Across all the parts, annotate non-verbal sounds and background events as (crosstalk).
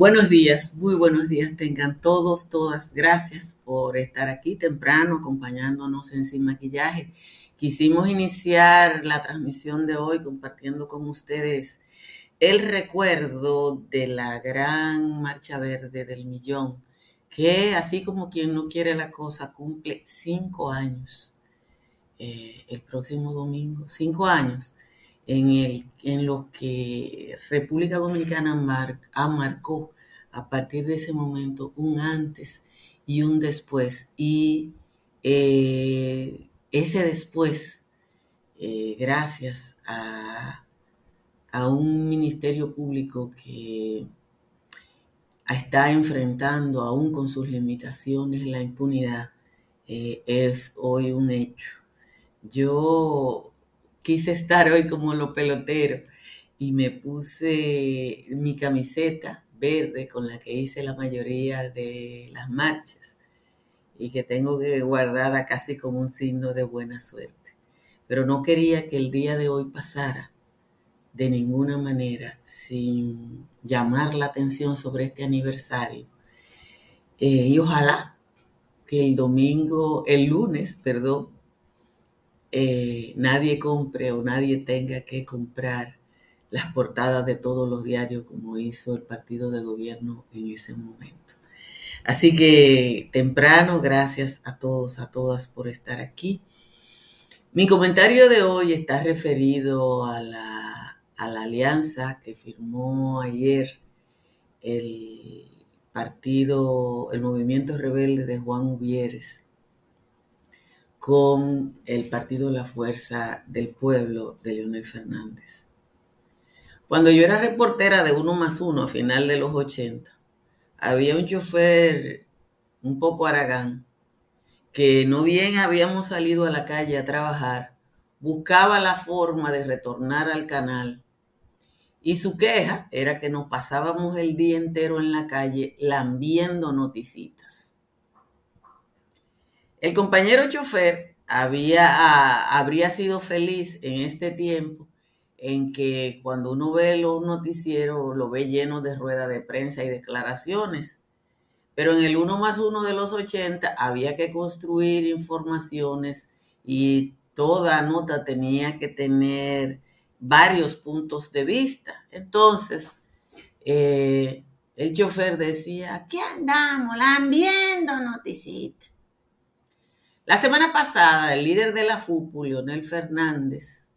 Buenos días, muy buenos días tengan todos, todas. Gracias por estar aquí temprano acompañándonos en Sin Maquillaje. Quisimos iniciar la transmisión de hoy compartiendo con ustedes el recuerdo de la gran Marcha Verde del Millón, que así como quien no quiere la cosa, cumple cinco años eh, el próximo domingo, cinco años en, el, en los que República Dominicana marcó a partir de ese momento un antes y un después. Y eh, ese después, eh, gracias a, a, un ministerio público que está enfrentando aún con sus limitaciones la impunidad, eh, es hoy un hecho. Yo quise estar hoy como lo pelotero y me puse mi camiseta verde con la que hice la mayoría de las marchas y que tengo guardada casi como un signo de buena suerte. Pero no quería que el día de hoy pasara de ninguna manera sin llamar la atención sobre este aniversario. Eh, y ojalá que el domingo, el lunes, perdón, eh, nadie compre o nadie tenga que comprar las portadas de todos los diarios como hizo el partido de gobierno en ese momento. Así que temprano, gracias a todos, a todas por estar aquí. Mi comentario de hoy está referido a la, a la alianza que firmó ayer el partido, el movimiento rebelde de Juan Uvieres con el partido La Fuerza del Pueblo de Leonel Fernández. Cuando yo era reportera de Uno más Uno a final de los 80, había un chofer un poco aragán que no bien habíamos salido a la calle a trabajar, buscaba la forma de retornar al canal y su queja era que nos pasábamos el día entero en la calle lambiendo noticitas. El compañero chofer había, ah, habría sido feliz en este tiempo en que cuando uno ve los noticieros lo ve lleno de ruedas de prensa y declaraciones. Pero en el uno más uno de los 80 había que construir informaciones y toda nota tenía que tener varios puntos de vista. Entonces, eh, el chofer decía, aquí andamos, viendo noticitas. La semana pasada, el líder de la FUPU, Leonel Fernández,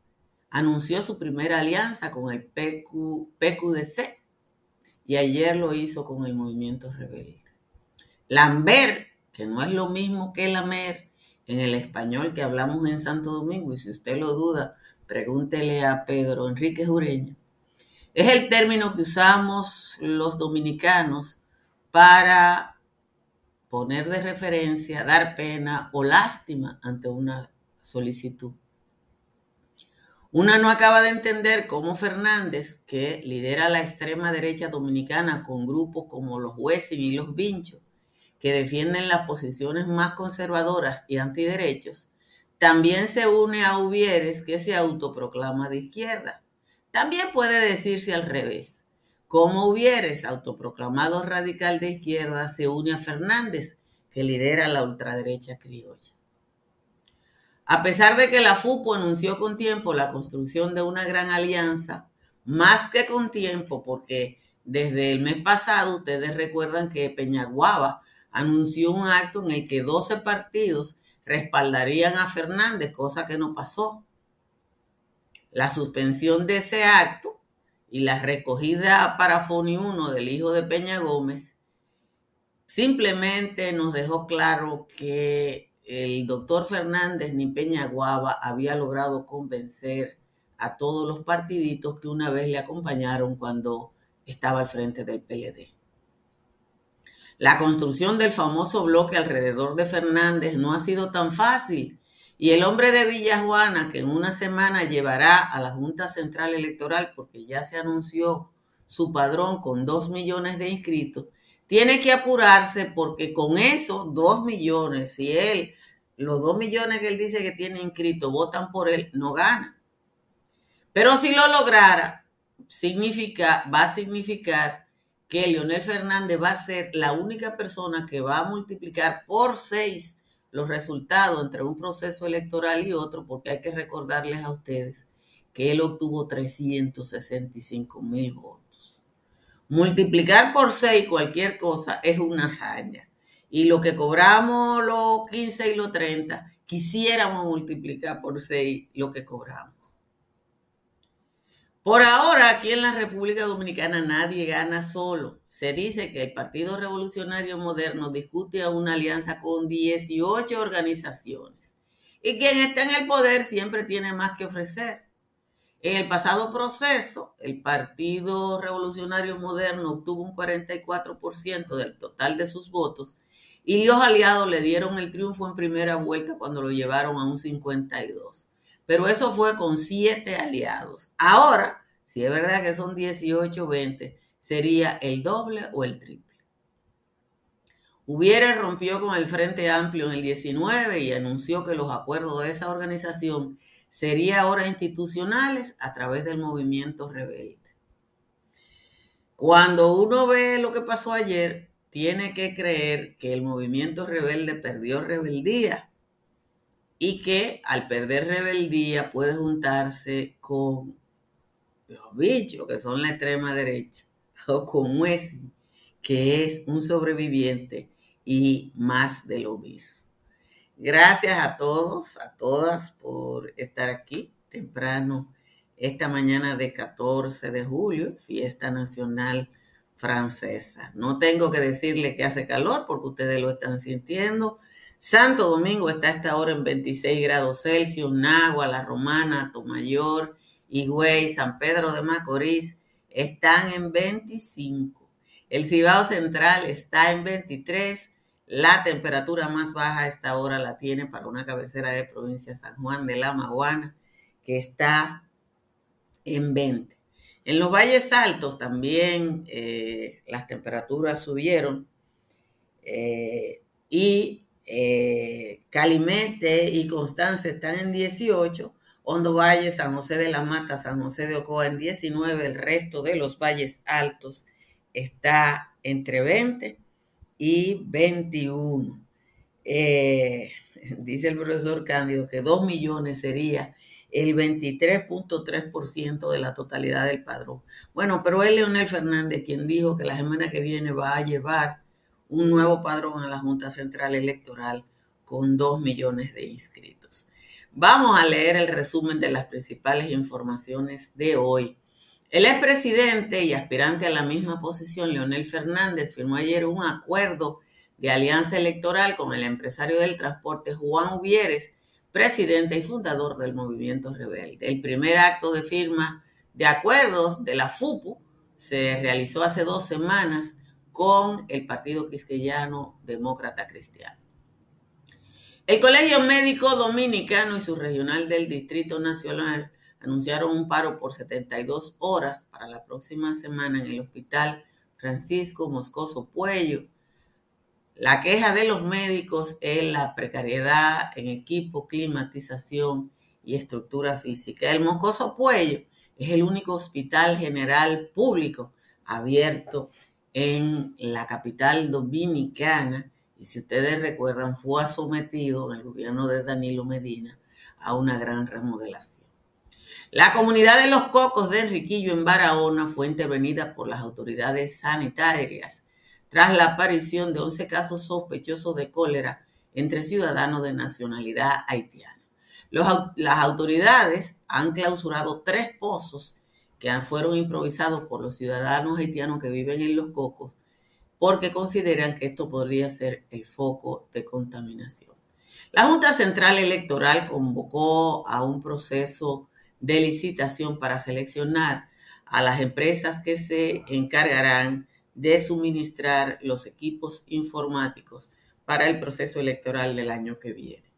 anunció su primera alianza con el PQDC y ayer lo hizo con el movimiento rebelde. Lambert, que no es lo mismo que Lamer en el español que hablamos en Santo Domingo, y si usted lo duda, pregúntele a Pedro Enrique Jureña, es el término que usamos los dominicanos para poner de referencia, dar pena o lástima ante una solicitud. Una no acaba de entender cómo Fernández, que lidera la extrema derecha dominicana con grupos como los Wessing y los Vinchos, que defienden las posiciones más conservadoras y antiderechos, también se une a Uvieres, que se autoproclama de izquierda. También puede decirse al revés. Como hubieres autoproclamado radical de izquierda, se une a Fernández, que lidera la ultraderecha criolla. A pesar de que la FUPO anunció con tiempo la construcción de una gran alianza, más que con tiempo, porque desde el mes pasado ustedes recuerdan que Peñaguaba anunció un acto en el que 12 partidos respaldarían a Fernández, cosa que no pasó. La suspensión de ese acto y la recogida para Foni 1 del hijo de Peña Gómez, simplemente nos dejó claro que el doctor Fernández ni Peña Guava había logrado convencer a todos los partiditos que una vez le acompañaron cuando estaba al frente del PLD. La construcción del famoso bloque alrededor de Fernández no ha sido tan fácil y el hombre de Villajuana, que en una semana llevará a la Junta Central Electoral, porque ya se anunció su padrón con dos millones de inscritos, tiene que apurarse porque con esos dos millones, si él, los dos millones que él dice que tiene inscritos, votan por él, no gana. Pero si lo lograra, significa, va a significar que Leonel Fernández va a ser la única persona que va a multiplicar por seis los resultados entre un proceso electoral y otro, porque hay que recordarles a ustedes que él obtuvo 365 mil votos. Multiplicar por seis cualquier cosa es una hazaña. Y lo que cobramos los 15 y los 30, quisiéramos multiplicar por seis lo que cobramos. Por ahora, aquí en la República Dominicana nadie gana solo. Se dice que el Partido Revolucionario Moderno discute una alianza con 18 organizaciones. Y quien está en el poder siempre tiene más que ofrecer. En el pasado proceso, el Partido Revolucionario Moderno obtuvo un 44% del total de sus votos y los aliados le dieron el triunfo en primera vuelta cuando lo llevaron a un 52% pero eso fue con siete aliados. Ahora, si es verdad que son 18, 20, sería el doble o el triple. Hubiera rompió con el Frente Amplio en el 19 y anunció que los acuerdos de esa organización serían ahora institucionales a través del movimiento rebelde. Cuando uno ve lo que pasó ayer, tiene que creer que el movimiento rebelde perdió rebeldía y que al perder rebeldía puede juntarse con los bichos que son la extrema derecha (laughs) o con Wesley, que es un sobreviviente y más de lo mismo. Gracias a todos, a todas por estar aquí temprano esta mañana de 14 de julio, fiesta nacional francesa. No tengo que decirle que hace calor porque ustedes lo están sintiendo. Santo Domingo está a esta hora en 26 grados Celsius, Nagua, La Romana, Tomayor, Higüey, San Pedro de Macorís están en 25. El Cibao Central está en 23. La temperatura más baja a esta hora la tiene para una cabecera de provincia San Juan de la Maguana, que está en 20. En los valles altos también eh, las temperaturas subieron eh, y eh, Calimete y Constanza están en 18, Hondo Valle, San José de la Mata, San José de Ocoa en 19, el resto de los valles altos está entre 20 y 21. Eh, dice el profesor Cándido que 2 millones sería el 23.3% de la totalidad del padrón. Bueno, pero es Leonel Fernández quien dijo que la semana que viene va a llevar un nuevo padrón a la Junta Central Electoral con dos millones de inscritos. Vamos a leer el resumen de las principales informaciones de hoy. El expresidente y aspirante a la misma posición, Leonel Fernández, firmó ayer un acuerdo de alianza electoral con el empresario del transporte Juan Uvieres, presidente y fundador del movimiento rebelde. El primer acto de firma de acuerdos de la FUPU se realizó hace dos semanas con el Partido Quisqueyano Demócrata Cristiano. El Colegio Médico Dominicano y su regional del Distrito Nacional anunciaron un paro por 72 horas para la próxima semana en el Hospital Francisco Moscoso Puello. La queja de los médicos es la precariedad en equipo, climatización y estructura física. El Moscoso Puello es el único hospital general público abierto en la capital dominicana, y si ustedes recuerdan, fue sometido en el gobierno de Danilo Medina a una gran remodelación. La comunidad de los cocos de Enriquillo en Barahona fue intervenida por las autoridades sanitarias tras la aparición de 11 casos sospechosos de cólera entre ciudadanos de nacionalidad haitiana. las autoridades han clausurado tres pozos que fueron improvisados por los ciudadanos haitianos que viven en los cocos, porque consideran que esto podría ser el foco de contaminación. La Junta Central Electoral convocó a un proceso de licitación para seleccionar a las empresas que se encargarán de suministrar los equipos informáticos para el proceso electoral del año que viene.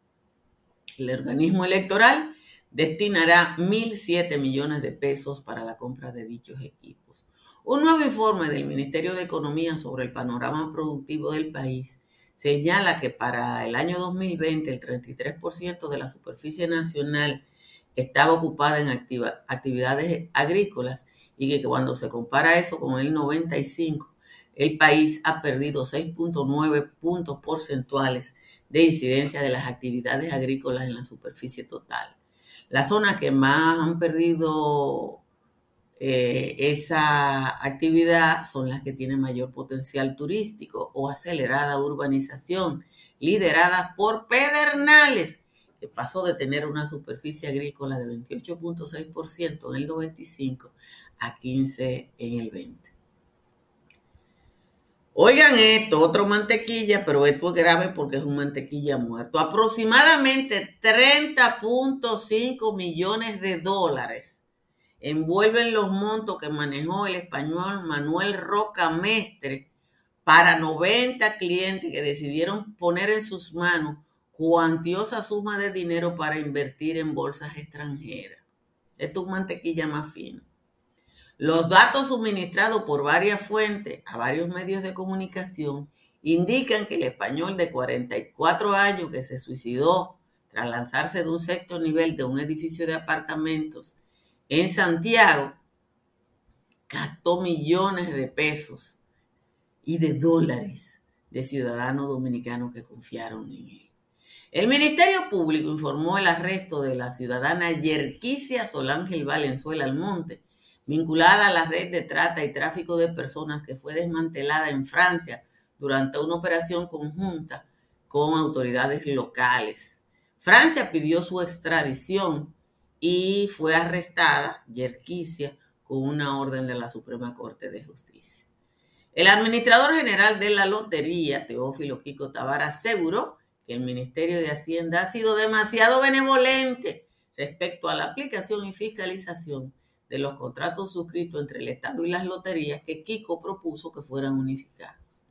El organismo electoral destinará 1.007 millones de pesos para la compra de dichos equipos. Un nuevo informe del Ministerio de Economía sobre el panorama productivo del país señala que para el año 2020 el 33% de la superficie nacional estaba ocupada en actividades agrícolas y que cuando se compara eso con el 95, el país ha perdido 6.9 puntos porcentuales de incidencia de las actividades agrícolas en la superficie total. Las zonas que más han perdido eh, esa actividad son las que tienen mayor potencial turístico o acelerada urbanización, lideradas por Pedernales, que pasó de tener una superficie agrícola de 28.6% en el 95 a 15 en el 20. Oigan esto, otro mantequilla, pero esto es grave porque es un mantequilla muerto. Aproximadamente 30.5 millones de dólares envuelven los montos que manejó el español Manuel Roca Mestre para 90 clientes que decidieron poner en sus manos cuantiosa suma de dinero para invertir en bolsas extranjeras. Esto es mantequilla más fino. Los datos suministrados por varias fuentes a varios medios de comunicación indican que el español de 44 años que se suicidó tras lanzarse de un sexto nivel de un edificio de apartamentos en Santiago gastó millones de pesos y de dólares de ciudadanos dominicanos que confiaron en él. El Ministerio Público informó el arresto de la ciudadana Yerquisia Solángel Valenzuela Almonte, vinculada a la red de trata y tráfico de personas que fue desmantelada en Francia durante una operación conjunta con autoridades locales. Francia pidió su extradición y fue arrestada, Yerquisia, con una orden de la Suprema Corte de Justicia. El administrador general de la lotería, Teófilo Kiko Tavara, aseguró que el Ministerio de Hacienda ha sido demasiado benevolente respecto a la aplicación y fiscalización de los contratos suscritos entre el Estado y las loterías que Kiko propuso que fueran unificados.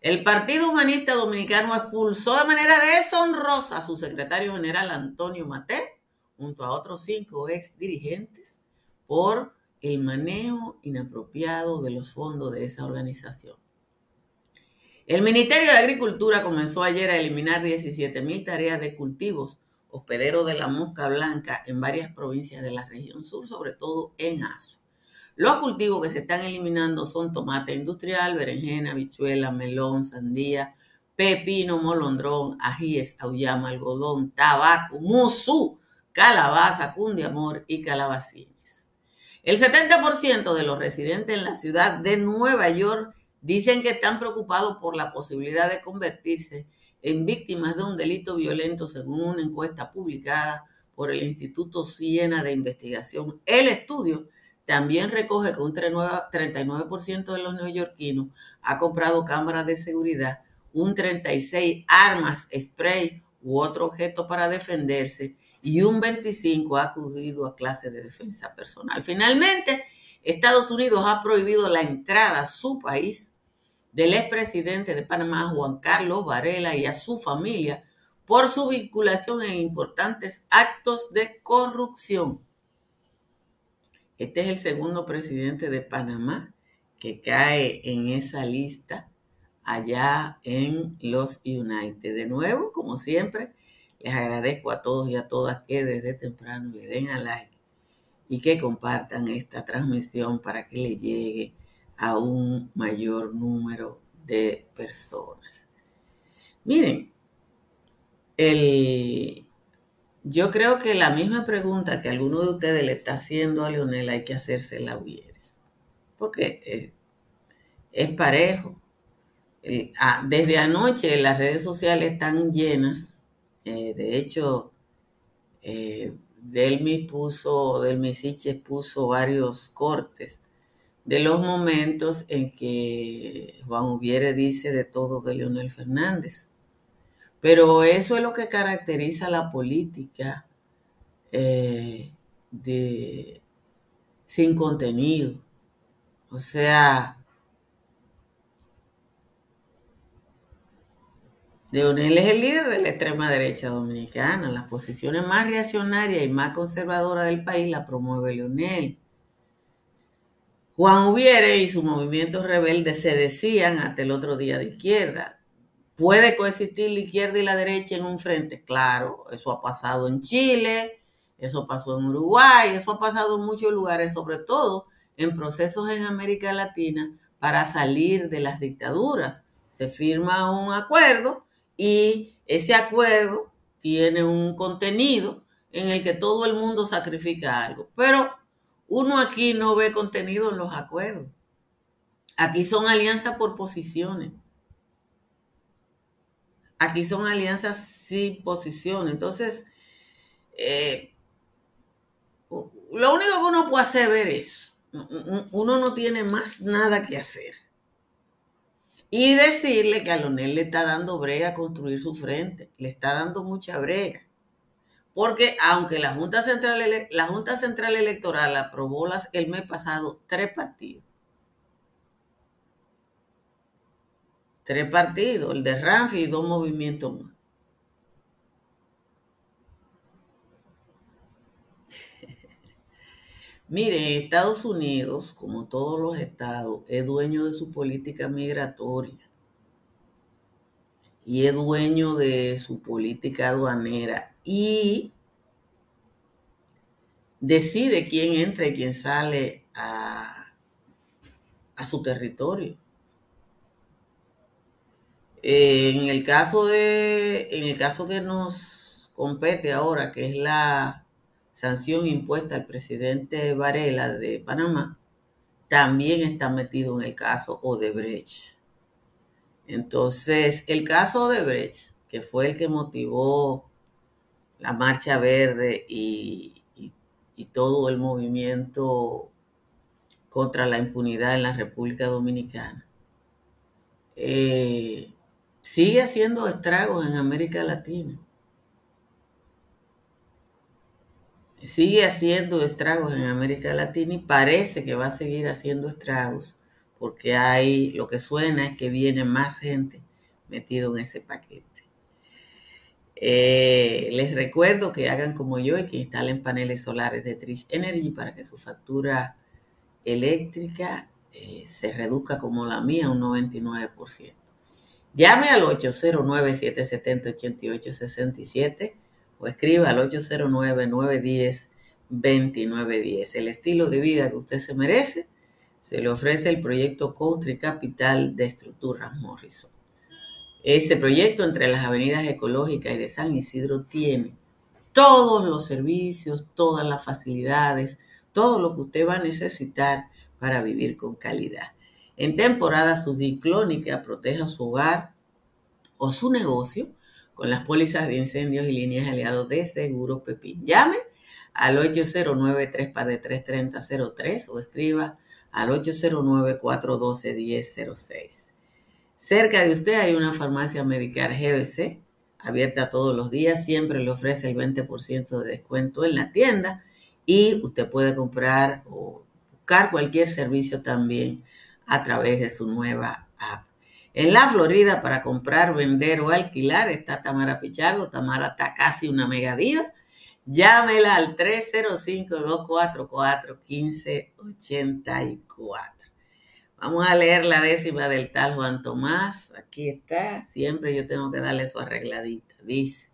El Partido Humanista Dominicano expulsó de manera deshonrosa a su secretario general Antonio Mate, junto a otros cinco ex dirigentes, por el manejo inapropiado de los fondos de esa organización. El Ministerio de Agricultura comenzó ayer a eliminar 17 mil tareas de cultivos hospedero de la mosca blanca en varias provincias de la región sur, sobre todo en Aso. Los cultivos que se están eliminando son tomate industrial, berenjena, bichuela, melón, sandía, pepino, molondrón, ajíes, auyama, algodón, tabaco, musú, calabaza, cundiamor y calabacines. El 70% de los residentes en la ciudad de Nueva York dicen que están preocupados por la posibilidad de convertirse en víctimas de un delito violento según una encuesta publicada por el Instituto Siena de Investigación. El estudio también recoge que un 39% de los neoyorquinos ha comprado cámaras de seguridad, un 36% armas, spray u otro objeto para defenderse y un 25% ha acudido a clases de defensa personal. Finalmente, Estados Unidos ha prohibido la entrada a su país del expresidente de Panamá, Juan Carlos Varela, y a su familia por su vinculación en importantes actos de corrupción. Este es el segundo presidente de Panamá que cae en esa lista allá en los United. De nuevo, como siempre, les agradezco a todos y a todas que desde temprano le den a like y que compartan esta transmisión para que le llegue a un mayor número de personas. Miren, el, yo creo que la misma pregunta que alguno de ustedes le está haciendo a Leonel hay que hacerse la Uvieres, porque eh, es parejo. Desde anoche las redes sociales están llenas. Eh, de hecho, eh, Delmi puso, Delmi puso varios cortes de los momentos en que Juan Ubiere dice de todo de Leonel Fernández. Pero eso es lo que caracteriza la política eh, de, sin contenido. O sea, Leonel es el líder de la extrema derecha dominicana. Las posiciones más reaccionarias y más conservadoras del país la promueve Leonel. Juan Ubiere y su movimiento rebelde se decían hasta el otro día de izquierda. ¿Puede coexistir la izquierda y la derecha en un frente? Claro, eso ha pasado en Chile, eso pasó en Uruguay, eso ha pasado en muchos lugares, sobre todo en procesos en América Latina, para salir de las dictaduras. Se firma un acuerdo y ese acuerdo tiene un contenido en el que todo el mundo sacrifica algo. Pero uno aquí no ve contenido en los acuerdos. Aquí son alianzas por posiciones. Aquí son alianzas sin posición. Entonces, eh, lo único que uno puede hacer es ver eso. Uno no tiene más nada que hacer. Y decirle que a Lonel le está dando brega a construir su frente. Le está dando mucha brega. Porque aunque la Junta Central, la Junta Central Electoral aprobó las, el mes pasado tres partidos. Tres partidos, el de Ramfi y dos movimientos más. (laughs) Mire, Estados Unidos, como todos los estados, es dueño de su política migratoria y es dueño de su política aduanera y decide quién entra y quién sale a, a su territorio. En el caso de, en el caso que nos compete ahora, que es la sanción impuesta al presidente Varela de Panamá, también está metido en el caso Odebrecht. Entonces, el caso Odebrecht, que fue el que motivó la Marcha Verde y, y todo el movimiento contra la impunidad en la República Dominicana, eh, sigue haciendo estragos en América Latina. sigue haciendo estragos en América Latina y parece que va a seguir haciendo estragos porque hay, lo que suena es que viene más gente metido en ese paquete. Eh, les recuerdo que hagan como yo y que instalen paneles solares de Trish Energy para que su factura eléctrica eh, se reduzca como la mía, un 99%. Llame al 809-770-8867 o escriba al 809-910-2910. El estilo de vida que usted se merece se le ofrece el proyecto Country Capital de Estructuras Morrison. Este proyecto entre las avenidas ecológicas y de San Isidro tiene todos los servicios, todas las facilidades, todo lo que usted va a necesitar para vivir con calidad. En temporada subciclónica proteja su hogar o su negocio con las pólizas de incendios y líneas aliados de Seguro Pepín. Llame al 809-3 o escriba al 809-412-1006. Cerca de usted hay una farmacia Medicar GBC, abierta todos los días, siempre le ofrece el 20% de descuento en la tienda y usted puede comprar o buscar cualquier servicio también a través de su nueva app. En la Florida, para comprar, vender o alquilar, está Tamara Pichardo. Tamara está casi una megadiva. Llámela al 305-244-1584. Vamos a leer la décima del tal Juan Tomás. Aquí está. Siempre yo tengo que darle su arregladita. Dice.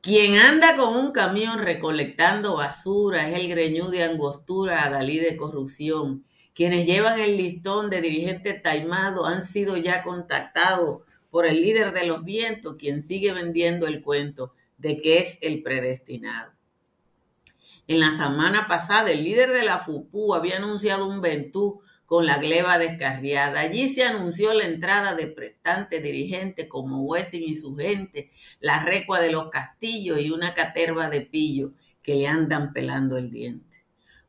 Quien anda con un camión recolectando basura es el greñú de angostura, Dalí de corrupción quienes llevan el listón de dirigente taimado han sido ya contactados por el líder de los vientos, quien sigue vendiendo el cuento de que es el predestinado. En la semana pasada, el líder de la FUPU había anunciado un ventú con la gleba descarriada. Allí se anunció la entrada de prestantes dirigentes como Wessing y su gente, la recua de los castillos y una caterva de pillo que le andan pelando el diente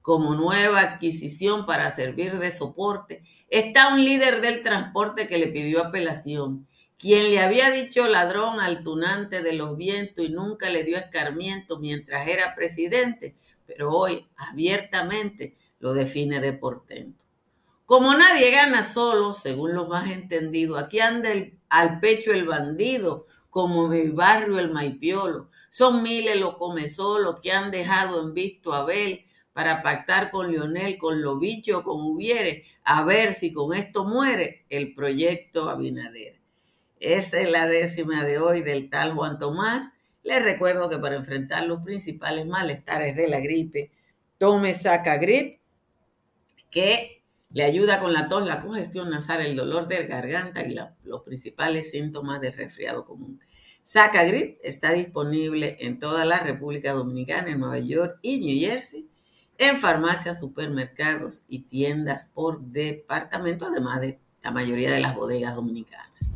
como nueva adquisición para servir de soporte, está un líder del transporte que le pidió apelación, quien le había dicho ladrón al tunante de los vientos y nunca le dio escarmiento mientras era presidente, pero hoy abiertamente lo define de portento. Como nadie gana solo, según lo más entendido, aquí anda al pecho el bandido, como mi barrio el maipiolo. Son miles los come solo que han dejado en visto a Abel, para pactar con Lionel, con Lobicho, con Hubiere, a ver si con esto muere el proyecto Abinader. Esa es la décima de hoy del tal Juan Tomás. Les recuerdo que para enfrentar los principales malestares de la gripe, tome Sacagrip, que Le ayuda con la tos, la congestión nasal, el dolor de garganta y los principales síntomas del resfriado común. Sacagrip está disponible en toda la República Dominicana, en Nueva York y New Jersey, en farmacias, supermercados y tiendas por departamento, además de la mayoría de las bodegas dominicanas.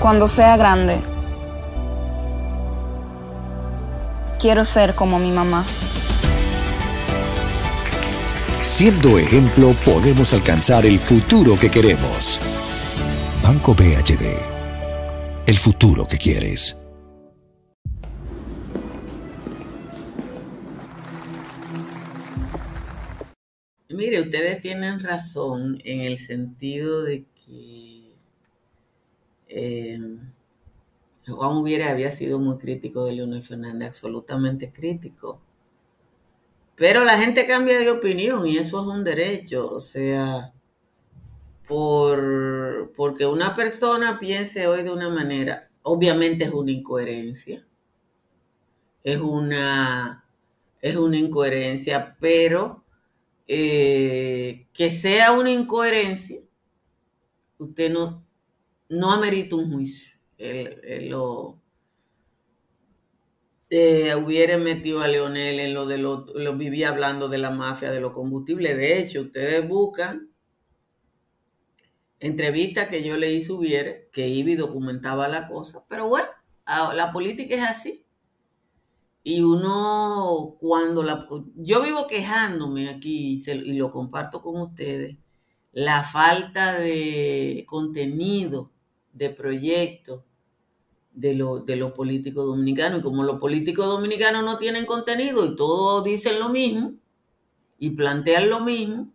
Cuando sea grande, quiero ser como mi mamá. Siendo ejemplo, podemos alcanzar el futuro que queremos. Banco BHD. El futuro que quieres. Mire, ustedes tienen razón en el sentido de que eh, Juan Hubiera había sido muy crítico de Leonel Fernández, absolutamente crítico. Pero la gente cambia de opinión y eso es un derecho. O sea, por, porque una persona piense hoy de una manera, obviamente es una incoherencia. Es una, es una incoherencia, pero eh, que sea una incoherencia, usted no, no amerita un juicio. Lo eh, hubiera metido a Leonel en lo de lo, lo vivía hablando de la mafia de los combustibles. De hecho, ustedes buscan entrevistas que yo le hice hubiera, que iba y documentaba la cosa, pero bueno, la política es así. Y uno, cuando la... Yo vivo quejándome aquí y lo comparto con ustedes, la falta de contenido de proyectos de los de lo políticos dominicanos. Y como los políticos dominicanos no tienen contenido y todos dicen lo mismo y plantean lo mismo,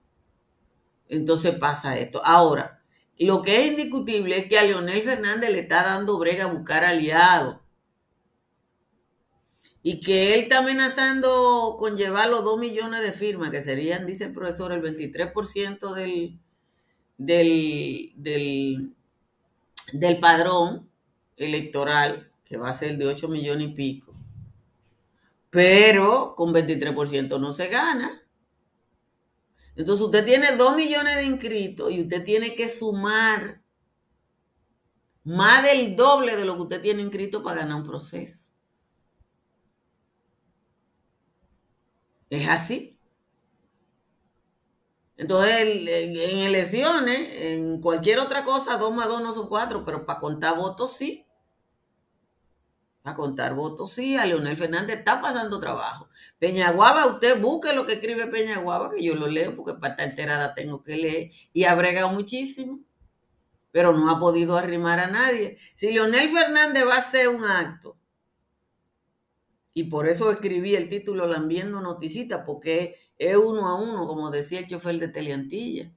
entonces pasa esto. Ahora, lo que es indiscutible es que a Leonel Fernández le está dando brega a buscar aliados. Y que él está amenazando con llevar los 2 millones de firmas, que serían, dice el profesor, el 23% del, del, del, del padrón electoral, que va a ser de 8 millones y pico. Pero con 23% no se gana. Entonces usted tiene 2 millones de inscritos y usted tiene que sumar más del doble de lo que usted tiene inscrito para ganar un proceso. Es así. Entonces, en, elecciones, en cualquier otra cosa, dos más dos no son cuatro, pero para contar votos sí. Para contar votos sí, a Leonel Fernández está pasando trabajo. Peñaguaba, usted busque lo que escribe Peñaguaba, que yo lo leo porque para estar enterada tengo que leer, y ha bregado muchísimo, pero no ha podido arrimar a nadie. Si Leonel Fernández va a hacer un acto, y por eso escribí el título Lambiendo Noticita, porque es uno a uno, como decía el chofer de Teleantilla.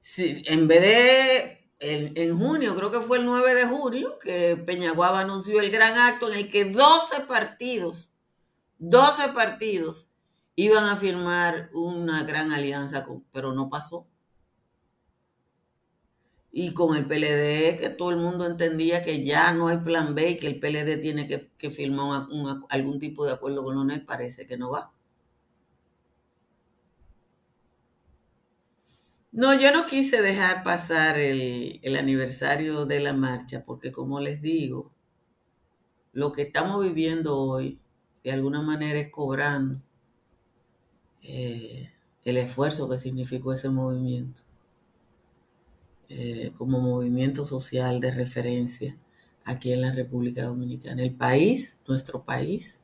Sí, en vez de, en, junio, creo que fue el 9 de junio, que Peñaguaba anunció el gran acto en el que 12 partidos, 12 partidos iban a firmar una gran alianza, pero no pasó y con el PLD que todo el mundo entendía que ya no hay plan B y que el PLD tiene que, firmar algún tipo de acuerdo con ONEL, parece que no va. No, yo no quise dejar pasar el, aniversario de la marcha porque como les digo, lo que estamos viviendo hoy de alguna manera es cobrando eh, el esfuerzo que significó ese movimiento. Eh, como movimiento social de referencia aquí en la República Dominicana. El país, nuestro país,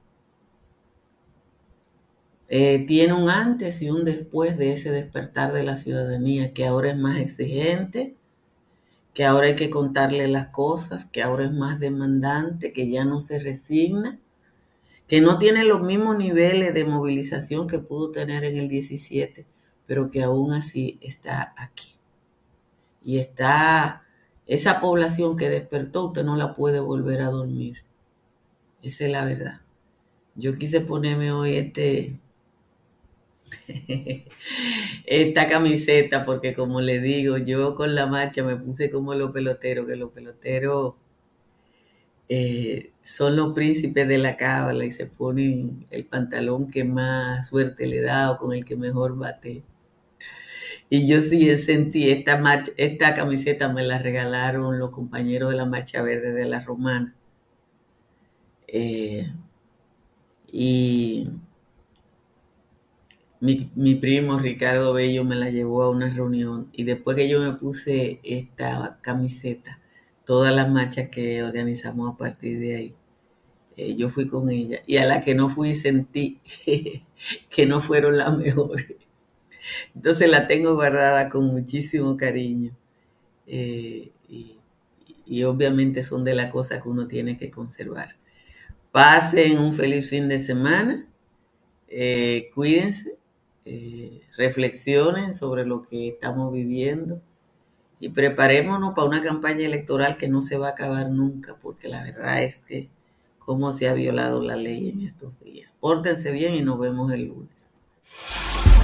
eh, tiene un antes y un después de ese despertar de la ciudadanía que ahora es más exigente, que ahora hay que contarle las cosas, que ahora es más demandante, que ya no se resigna, que no tiene los mismos niveles de movilización que pudo tener en el 17, pero que aún así está aquí. Y está esa población que despertó, usted no la puede volver a dormir. Esa es la verdad. Yo quise ponerme hoy este (laughs) esta camiseta porque como le digo, yo con la marcha me puse como los peloteros, que los peloteros eh, son los príncipes de la cábala y se ponen el pantalón que más suerte le da o con el que mejor bate. Y yo sí sentí esta marcha, esta camiseta me la regalaron los compañeros de la Marcha Verde de la Romana. Eh, y mi, primo Ricardo Bello me la llevó a una reunión y después que yo me puse esta camiseta, todas las marchas que organizamos a partir de ahí, eh, yo fui con ella y a la que no fui sentí (laughs) que no fueron las mejores. Entonces la tengo guardada con muchísimo cariño eh, y, obviamente son de las cosas que uno tiene que conservar. Pasen un feliz fin de semana. Eh, cuídense eh, reflexionen sobre lo que estamos viviendo y preparémonos para una campaña electoral que no se va a acabar nunca, porque la verdad es que cómo se ha violado la ley en estos días. Pórtense bien y nos vemos el lunes.